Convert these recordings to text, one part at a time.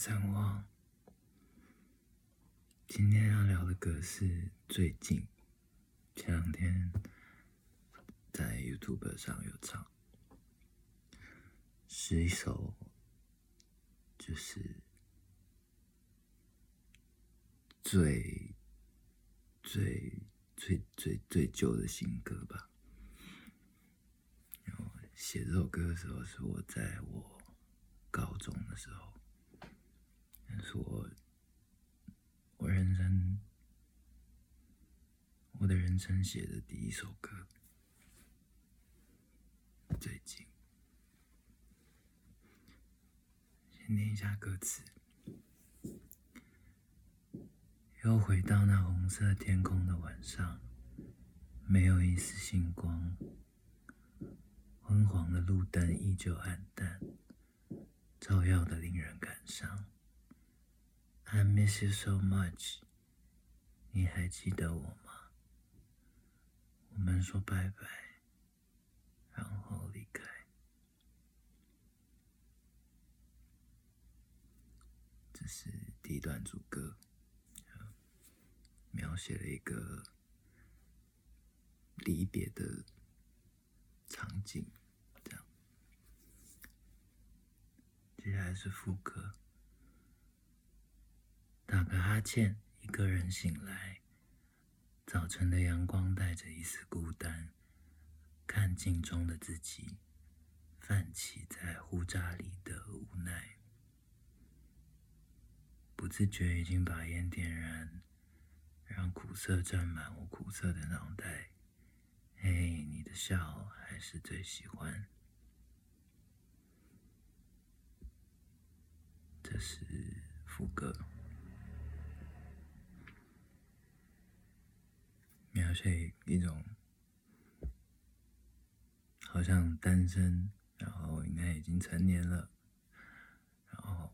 三旺。今天要聊的歌是最近前两天在 YouTube 上有唱，是一首就是最最最最最旧的新歌吧。写这首歌的时候是我在我高中的时候。是我，我人生，我的人生写的第一首歌。最近，先念一下歌词。又回到那红色天空的晚上，没有一丝星光，昏黄的路灯依旧暗淡，照耀的令人感伤。I miss you so much，你还记得我吗？我们说拜拜，然后离开。这是第一段主歌，描写了一个离别的场景，这样。接下来是副歌。打个哈欠，一个人醒来。早晨的阳光带着一丝孤单，看镜中的自己，泛起在胡渣里的无奈。不自觉已经把烟点燃，让苦涩沾满我苦涩的脑袋。嘿，你的笑还是最喜欢。这是副歌。描写一种好像单身，然后应该已经成年了，然后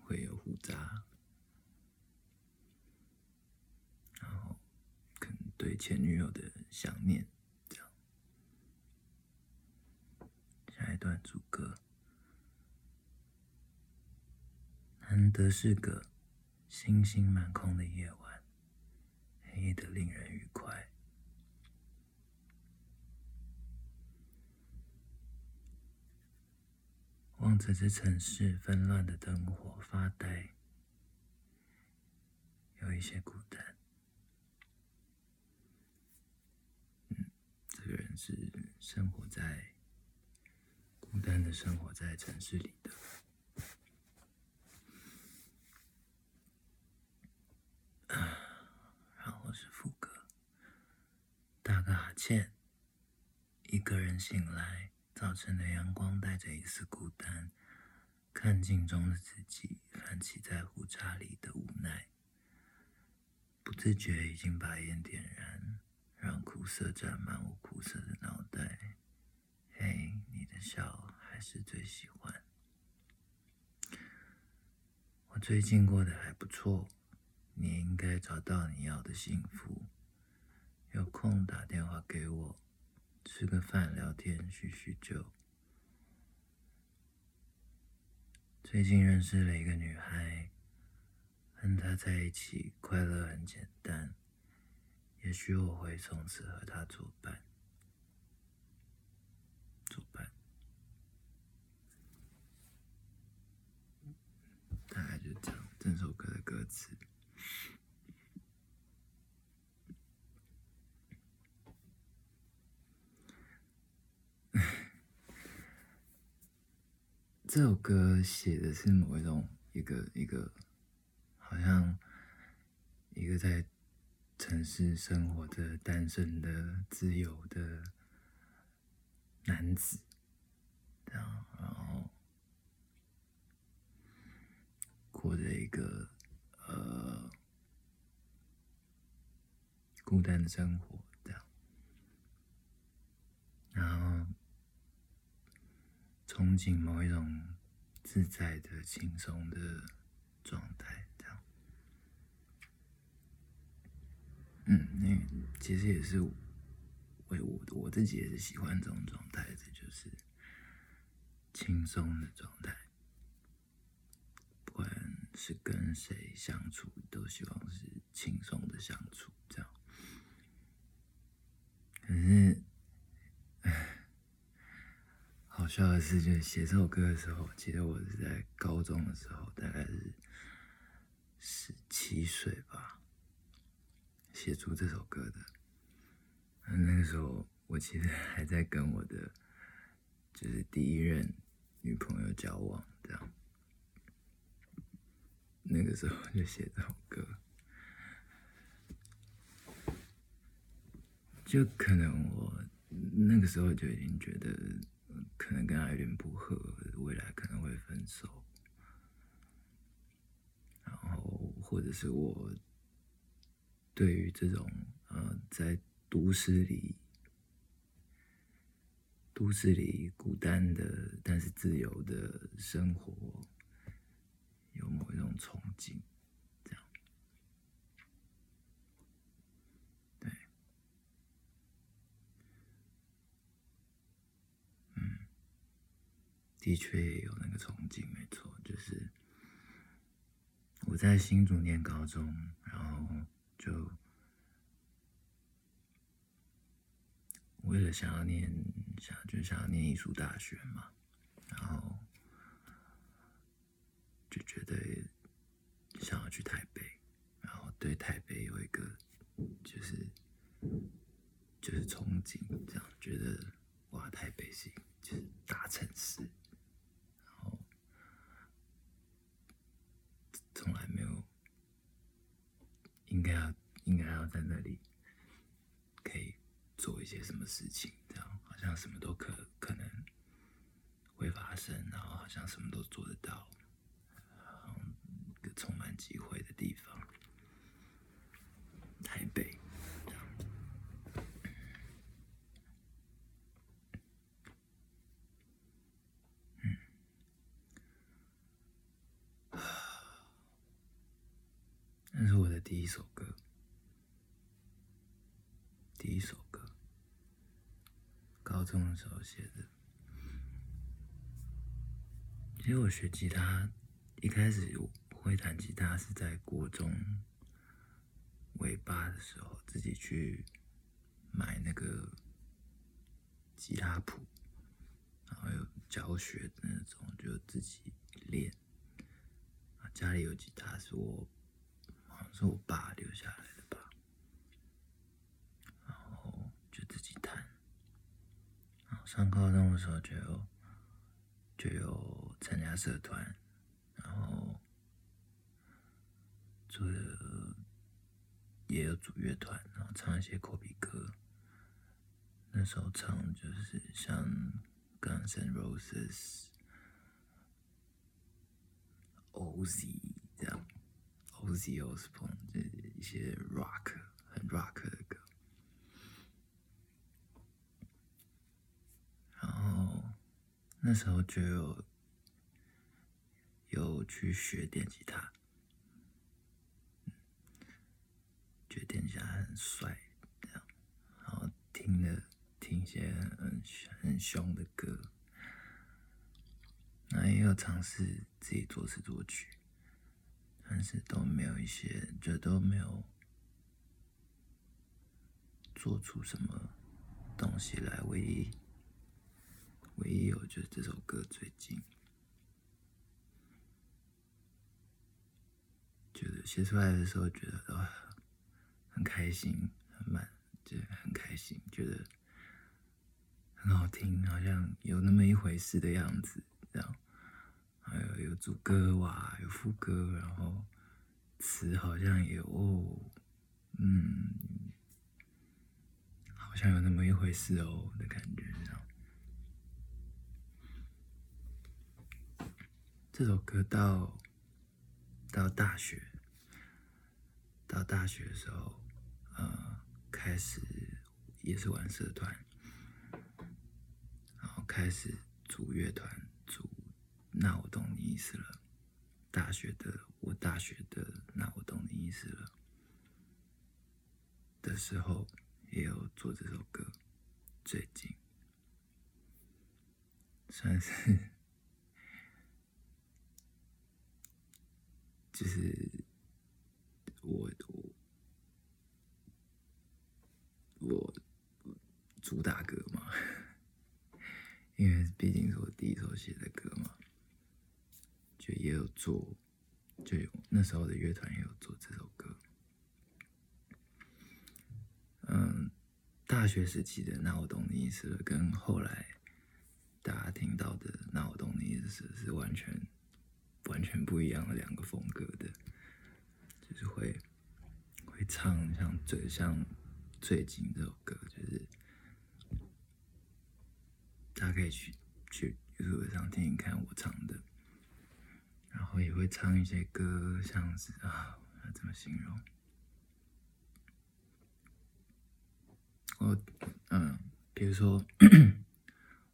会有胡渣，然后可能对前女友的想念，这样。下一段主歌，难得是个星星满空的夜晚。的令人愉快，望着这城市纷乱的灯火发呆，有一些孤单。嗯，这个人是生活在孤单的生活在城市里的。打个哈欠，一个人醒来，早晨的阳光带着一丝孤单，看镜中的自己，泛起在胡渣里的无奈，不自觉已经把烟点燃，让苦涩沾满我苦涩的脑袋。嘿，你的笑还是最喜欢。我最近过得还不错，你应该找到你要的幸福。有空打电话给我，吃个饭聊天叙叙旧。最近认识了一个女孩，和她在一起快乐很简单。也许我会从此和她作伴，作伴。大概就这样，整首歌的歌词。这首歌写的是某一种一个一个，好像一个在城市生活的单身的自由的男子，然后然后过着一个呃孤单的生活，这样，然后。憧憬某一种自在的、轻松的状态，这样。嗯，那其实也是我我我自己也是喜欢这种状态的，就是轻松的状态。不管是跟谁相处，都希望是轻松的相处，这样。可是，好笑的是，就是写这首歌的时候，记得我是在高中的时候，大概是十七岁吧，写出这首歌的。那个时候，我其实还在跟我的就是第一任女朋友交往，这样。那个时候就写这首歌，就可能我那个时候就已经觉得，可能跟他有点不合，未来可能会分手，然后或者是我对于这种呃在都市里，都市里孤单的但是自由的生活。有某一种憧憬，这样，对，嗯，的确有那个憧憬，没错，就是我在新竹念高中，然后就为了想要念，想就想要念艺术大学嘛，然后。就觉得想要去台北，然后对台北有一个就是就是憧憬，这样觉得哇，台北是就是大城市，然后从来没有应该要应该要在那里可以做一些什么事情，这样好像什么都可可能会发生，然后好像什么都做得到。一个充满机会的地方，台北。那是我的第一首歌，第一首歌，高中的时候写的。其实我学吉他一开始我不。会弹吉他是在国中尾巴的时候，自己去买那个吉他谱，然后有教学的那种，就自己练。家里有吉他是我好像是我爸留下来的吧，然后就自己弹。然后上高中的时候就有就有参加社团，然后。做也有组乐团，然后唱一些口笔歌。那时候唱就是像 Guns N' Roses、Oz 这样，Ozzy Osbourne 这一些 rock 很 rock 的歌。然后那时候就有有去学电吉他。觉得电吉他很帅，这样，然后听了听一些很很凶的歌，那也有尝试自己作词作曲，但是都没有一些，就都没有做出什么东西来。唯一唯一有就是这首歌，最近觉得写出来的时候，觉得啊。很开心，很满，就很开心，觉得很好听，好像有那么一回事的样子，这样。还有有主歌哇，副歌，然后词好像也哦，嗯，好像有那么一回事哦的感觉，这样。这首歌到到大学，到大学的时候。呃，开始也是玩社团，然后开始组乐团，组那我懂你意思了。大学的我大学的那我懂你意思了的时候，也有做这首歌。最近算是就是我我我主打歌嘛，因为毕竟是我第一首写的歌嘛，也有做，就有那时候的乐团也有做这首歌。嗯，大学时期的那我懂你意思了，跟后来大家听到的那我懂你意思是完全完全不一样的两个风格的，就是会会唱像最像最近这首歌，就是大家可以去去 YouTube 上听听看我唱的，然后也会唱一些歌，像是啊，要怎么形容？我嗯，比如说，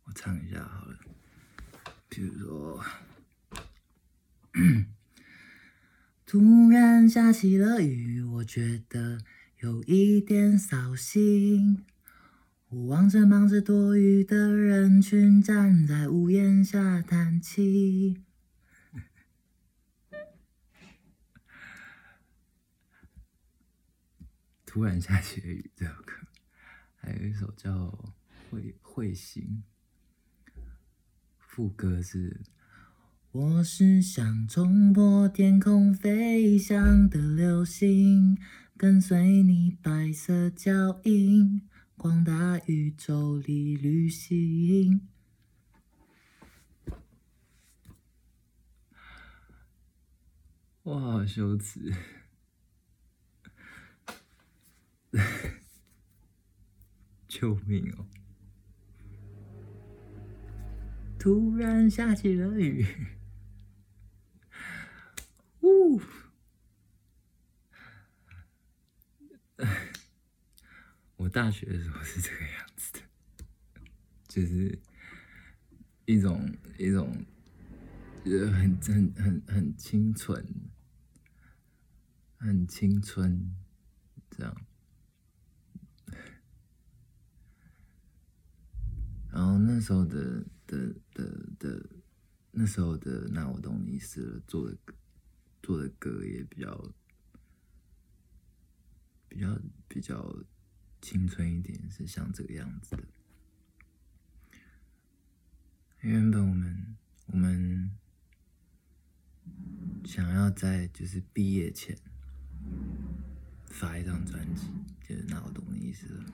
我唱一下好了。比如说，突然下起了雨，我觉得有一点扫兴。我望着忙着躲雨的人群，站在屋檐下叹气。突然下起了雨，这首歌。还有一首叫《会会行》，副歌是：我是想冲破天空飞翔的流星，跟随你白色脚印，广大宇宙里旅行。哇，好羞耻！救命哦！突然下起了雨，呜！我大学的时候是这个样子的，就是一种一种，呃，很很很很清纯，很青春，这样。然后那时候的的的的，那时候的那我懂你意思了，做的做的歌也比较比较比较青春一点，是像这个样子的。原本我们我们想要在就是毕业前发一张专辑，就是那我懂你意思了。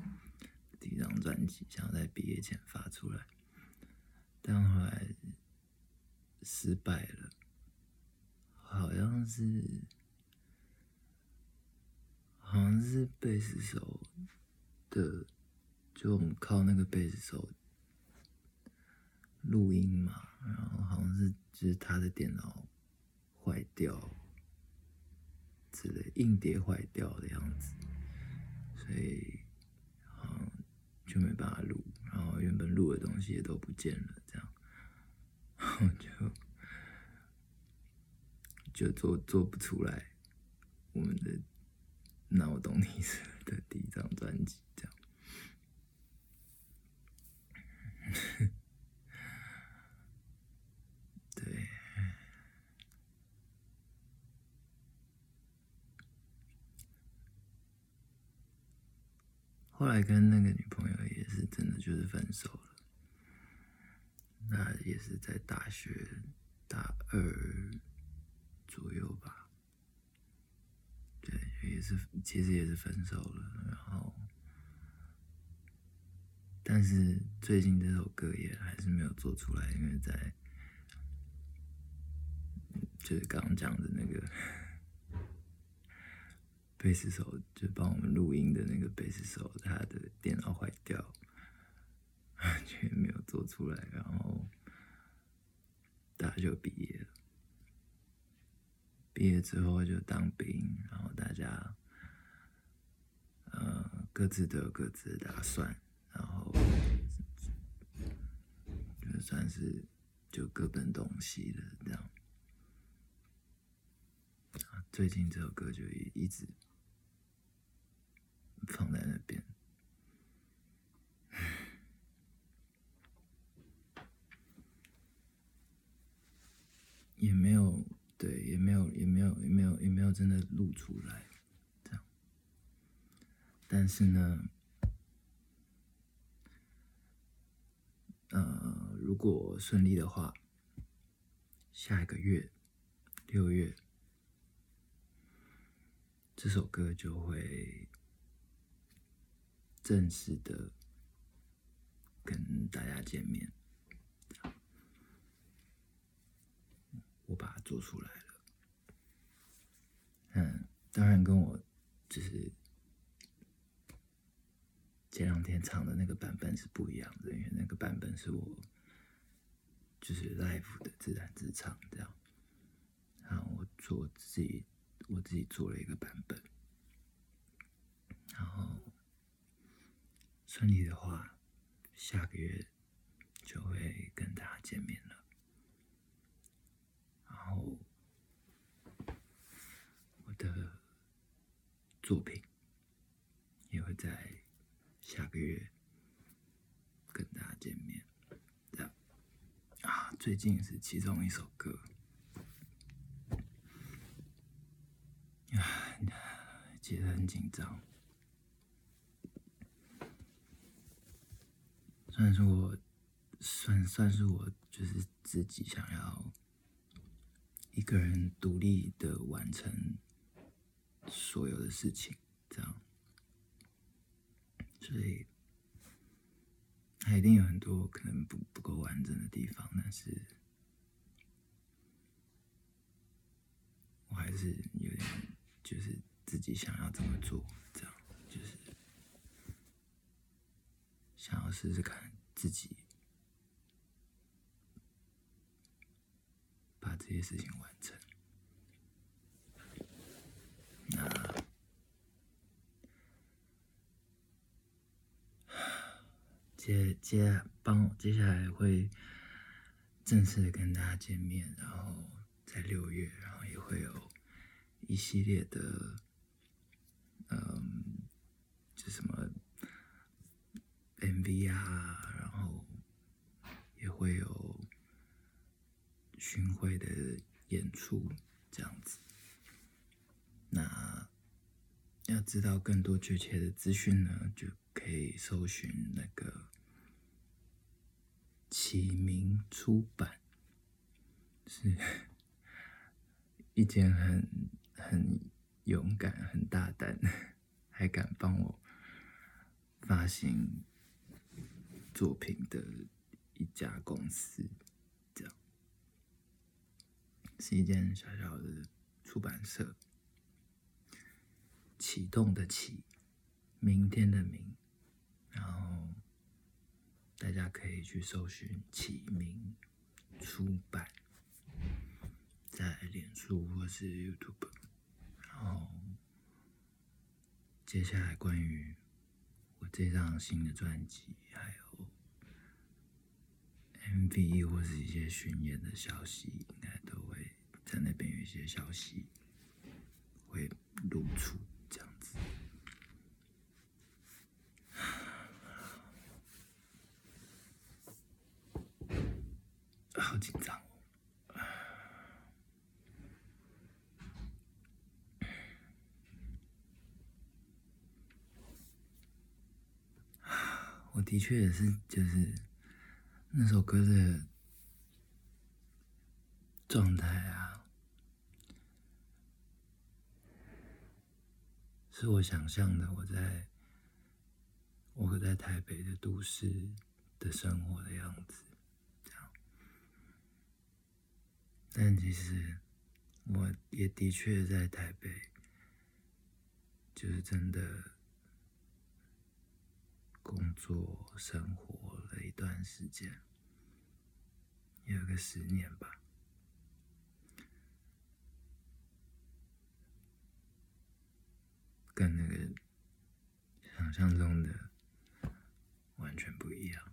第一张专辑想要在毕业前发出来，但后来失败了，好像是好像是贝斯手的，就我们靠那个贝斯手录音嘛，然后好像是就是他的电脑坏掉之类，硬碟坏掉的样子，所以。就没办法录，然后原本录的东西也都不见了，这样，然 后就就做做不出来我们的《那我懂你思》的第一张专辑，这样。对。后来跟那个女朋友也是真的就是分手了，那也是在大学大二左右吧，对，也是其实也是分手了，然后，但是最近这首歌也还是没有做出来，因为在就是刚刚讲的那个。贝斯手就帮我们录音的那个贝斯手，他的电脑坏掉，却没有做出来。然后大家就毕业了，毕业之后就当兵，然后大家呃各自都有各自的打算，然后就算是就各奔东西了这样。最近这首歌就一直。放在那边，也没有对，也没有，也没有，也没有也没有真的录出来，这样。但是呢，呃，如果顺利的话，下一个月六月，这首歌就会正式的跟大家见面。我把它做出来了。嗯，当然跟我就是前两天唱的那个版本是不一样的，因为那个版本是我就是 live 的自弹自唱这样。然后我做自己，我自己做了一个版本。然后顺利的话，下个月就会跟大家见面了。然后。我的作品也会在下个月跟大家见面。这样啊，最近是其中一首歌啊，记得很紧张。算是我算算是我就是自己想要一个人独立的完成。所有的事情，这样，所以，它一定有很多可能不不够完整的地方，但是，我还是有点就是自己想要这么做，这样，就是想要试试看自己把这些事情完成。那接接帮接下来会正式的跟大家见面，然后在六月，然后也会有一系列的，嗯，就什么 MV 啊，然后也会有巡回的演出这样子。那要知道更多确切的资讯呢，就可以搜寻那个启明出版，是 一间很很勇敢、很大胆，还敢帮我发行作品的一家公司，这样是一间小小的出版社。启动的启，明天的明，然后大家可以去搜寻启明出版，在脸书或是 YouTube，然后接下来关于我这张新的专辑，还有 MV 或是一些巡演的消息，应该都会在那边有一些消息会露出这样子。好紧张哦！我的确也是，就是那首歌的状态啊，是我想象的，我在我在台北的都市的生活的样子。这样但其实，我也的确在台北，就是真的工作生活了一段时间，有个十年吧，跟那个想象中的完全不一样。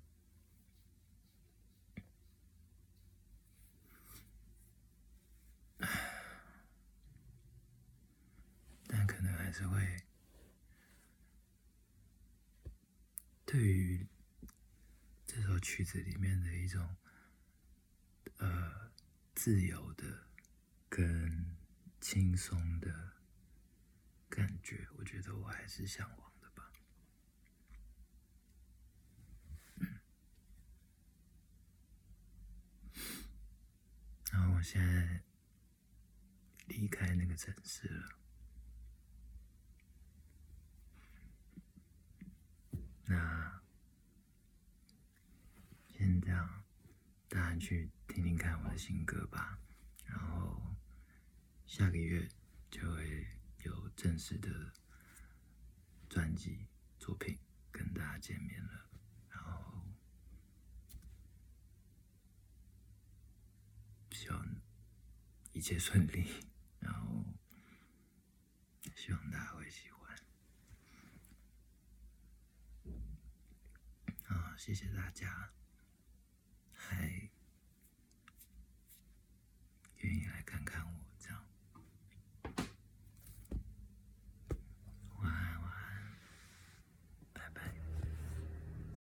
但可能还是会对于这首曲子里面的一种呃自由的跟轻松的感觉，我觉得我还是向往的吧。然后我现在离开那个城市了，那先这样，大家去听听看我的新歌吧。然后下个月就会有正式的专辑作品跟大家见面了。然后希望一切顺利，然后希望大家会喜欢。啊，谢谢大家，还愿意来看看我。